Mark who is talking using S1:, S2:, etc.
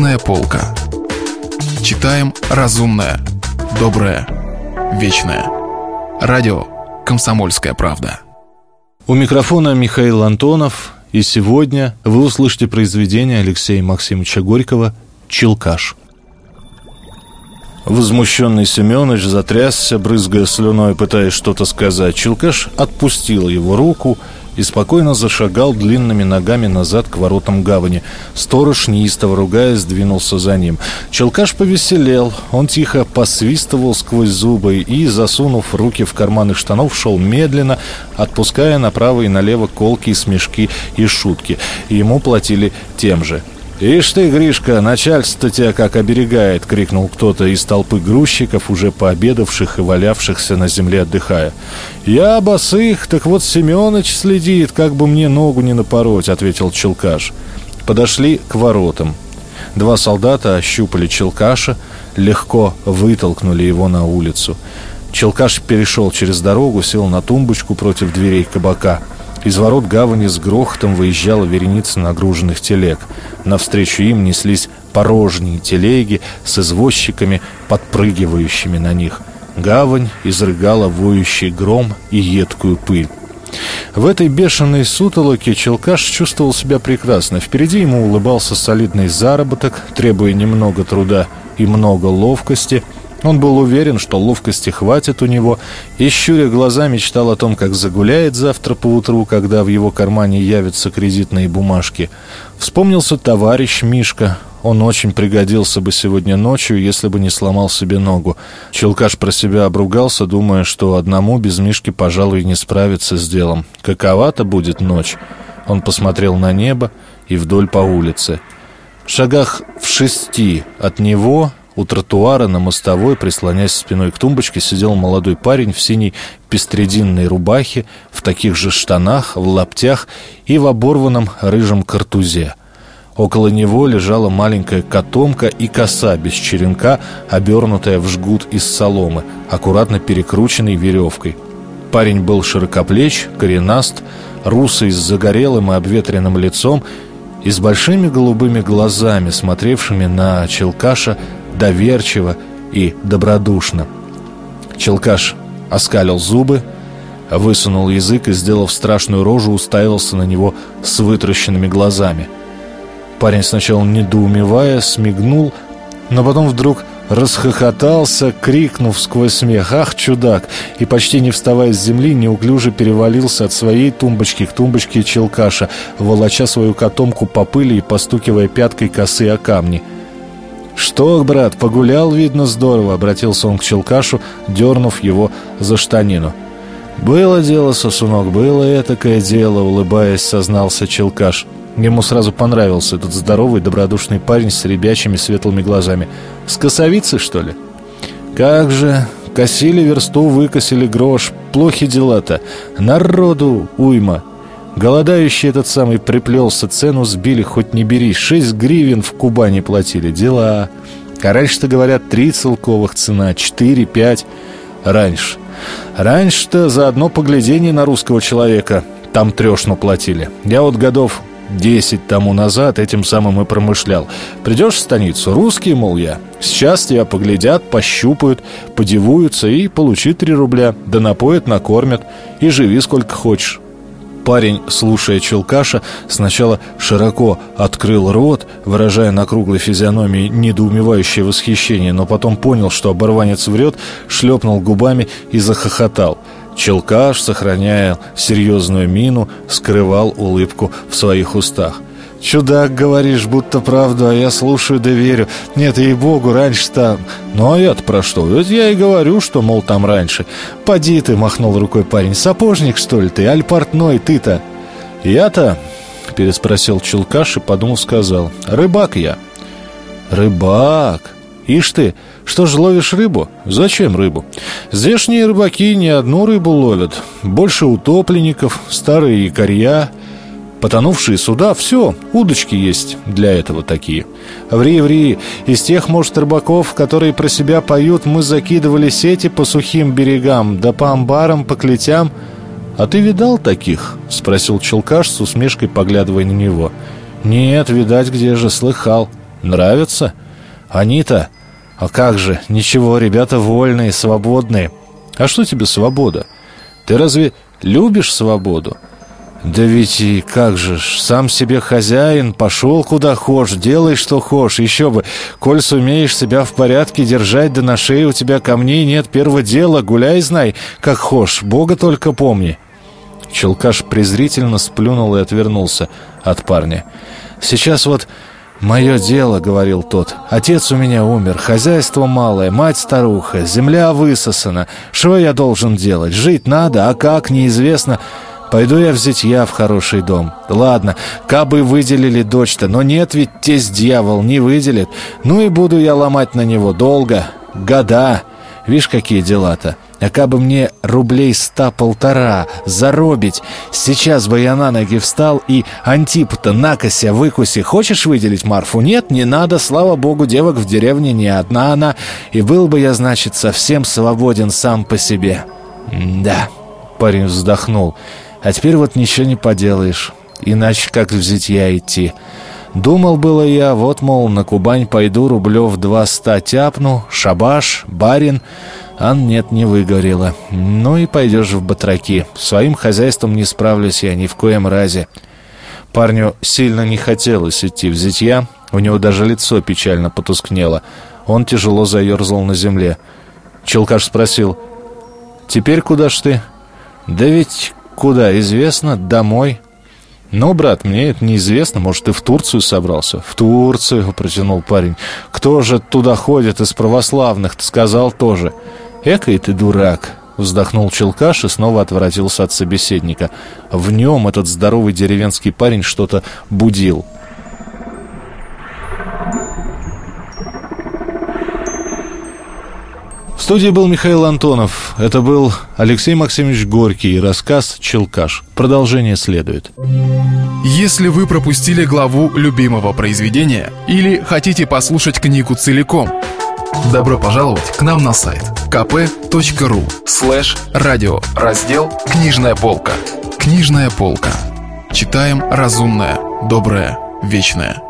S1: Книжная полка. Читаем разумное, доброе, вечное. Радио «Комсомольская правда».
S2: У микрофона Михаил Антонов, и сегодня вы услышите произведение Алексея Максимовича Горького «Челкаш». Возмущенный Семенович затрясся, брызгая слюной, пытаясь что-то сказать. Челкаш отпустил его руку и спокойно зашагал длинными ногами назад к воротам гавани. Сторож, неистово ругаясь, двинулся за ним. Челкаш повеселел. Он тихо посвистывал сквозь зубы и, засунув руки в карманы штанов, шел медленно, отпуская направо и налево колки, смешки и шутки. Ему платили тем же – «Ишь ты, Гришка, начальство тебя как оберегает!» — крикнул кто-то из толпы грузчиков, уже пообедавших и валявшихся на земле отдыхая. «Я босых, так вот Семенович следит, как бы мне ногу не напороть», — ответил Челкаш. Подошли к воротам. Два солдата ощупали Челкаша, легко вытолкнули его на улицу. Челкаш перешел через дорогу, сел на тумбочку против дверей кабака — из ворот гавани с грохотом выезжала вереница нагруженных телег. Навстречу им неслись порожние телеги с извозчиками, подпрыгивающими на них. Гавань изрыгала воющий гром и едкую пыль. В этой бешеной сутолоке Челкаш чувствовал себя прекрасно. Впереди ему улыбался солидный заработок, требуя немного труда и много ловкости – он был уверен, что ловкости хватит у него, и, щуря глаза, мечтал о том, как загуляет завтра поутру, когда в его кармане явятся кредитные бумажки. Вспомнился товарищ Мишка. Он очень пригодился бы сегодня ночью, если бы не сломал себе ногу. Челкаш про себя обругался, думая, что одному без Мишки, пожалуй, не справиться с делом. Какова-то будет ночь. Он посмотрел на небо и вдоль по улице. В шагах в шести от него у тротуара на мостовой, прислонясь спиной к тумбочке, сидел молодой парень в синей пестрединной рубахе, в таких же штанах, в лаптях и в оборванном рыжем картузе. Около него лежала маленькая котомка и коса без черенка, обернутая в жгут из соломы, аккуратно перекрученной веревкой. Парень был широкоплеч, коренаст, русый с загорелым и обветренным лицом и с большими голубыми глазами, смотревшими на Челкаша доверчиво и добродушно. Челкаш оскалил зубы, высунул язык и, сделав страшную рожу, уставился на него с вытращенными глазами. Парень сначала недоумевая смигнул, но потом вдруг расхохотался, крикнув сквозь смех «Ах, чудак!» и, почти не вставая с земли, неуклюже перевалился от своей тумбочки к тумбочке Челкаша, волоча свою котомку по пыли и постукивая пяткой косы о камни – «Что, брат, погулял, видно, здорово», — обратился он к Челкашу, дернув его за штанину. «Было дело, сосунок, было этакое дело», — улыбаясь, сознался Челкаш. Ему сразу понравился этот здоровый, добродушный парень с ребячими светлыми глазами. «С косовицы, что ли?» «Как же! Косили версту, выкосили грош. Плохи дела-то. Народу уйма!» Голодающий этот самый приплелся, цену сбили, хоть не бери. Шесть гривен в Кубани платили. Дела. А раньше-то, говорят, три целковых цена, четыре, пять. Раньше. Раньше-то за одно поглядение на русского человека там трешну платили. Я вот годов десять тому назад этим самым и промышлял. Придешь в станицу, русский, мол, я. Сейчас тебя поглядят, пощупают, подивуются и получи три рубля. Да напоят, накормят и живи сколько хочешь. Парень, слушая Челкаша, сначала широко открыл рот, выражая на круглой физиономии недоумевающее восхищение, но потом понял, что оборванец врет, шлепнул губами и захохотал. Челкаш, сохраняя серьезную мину, скрывал улыбку в своих устах. Чудак, говоришь, будто правду, а я слушаю да верю. Нет, ей-богу, раньше там. Ну, а я-то про что? Ведь я и говорю, что, мол, там раньше. Поди ты, махнул рукой парень. Сапожник, что ли ты? Аль портной ты-то? Я-то, переспросил Челкаш и подумал, сказал. Рыбак я. Рыбак? Ишь ты, что ж ловишь рыбу? Зачем рыбу? Здешние рыбаки не одну рыбу ловят. Больше утопленников, старые якорья, Потонувшие суда, все, удочки есть для этого такие. Ври, ври, из тех, может, рыбаков, которые про себя поют, мы закидывали сети по сухим берегам, да по амбарам, по клетям. А ты видал таких? Спросил Челкаш с усмешкой, поглядывая на него. Нет, видать, где же, слыхал. Нравятся? Они-то... А как же, ничего, ребята вольные, свободные. А что тебе свобода? Ты разве любишь свободу? Да ведь и как же ж, сам себе хозяин, пошел куда хошь, делай что хошь, еще бы. Коль сумеешь себя в порядке держать, да на шее у тебя камней нет первого дела, гуляй, знай, как хошь, Бога только помни. Челкаш презрительно сплюнул и отвернулся от парня. Сейчас вот «Мое дело», — говорил тот. «Отец у меня умер, хозяйство малое, мать старуха, земля высосана. Что я должен делать? Жить надо, а как, неизвестно. Пойду я в зятья в хороший дом. Ладно, кабы выделили дочь-то, но нет ведь тесть дьявол не выделит. Ну и буду я ломать на него долго, года. Видишь, какие дела-то. А кабы мне рублей ста-полтора заробить, сейчас бы я на ноги встал и Антип-то накося выкуси. Хочешь выделить Марфу? Нет, не надо, слава богу, девок в деревне не одна она. И был бы я, значит, совсем свободен сам по себе. да, парень вздохнул. А теперь вот ничего не поделаешь. Иначе как в зитья идти. Думал было я, вот, мол, на Кубань пойду, рублев два ста тяпну, шабаш, барин. А нет, не выгорело. Ну и пойдешь в батраки. Своим хозяйством не справлюсь я ни в коем разе. Парню сильно не хотелось идти в зитья. У него даже лицо печально потускнело. Он тяжело заерзал на земле. Челкаш спросил, «Теперь куда ж ты?» «Да ведь куда, известно, домой». «Ну, брат, мне это неизвестно. Может, ты в Турцию собрался?» «В Турцию», — протянул парень. «Кто же туда ходит из православных?» «Ты сказал тоже». «Экой ты дурак!» Вздохнул Челкаш и снова отворотился от собеседника. В нем этот здоровый деревенский парень что-то будил. В студии был Михаил Антонов. Это был Алексей Максимович Горький и рассказ «Челкаш». Продолжение следует.
S1: Если вы пропустили главу любимого произведения или хотите послушать книгу целиком – Добро пожаловать к нам на сайт kp.ru слэш радио раздел «Книжная полка». Книжная полка. Читаем разумное, доброе, вечное.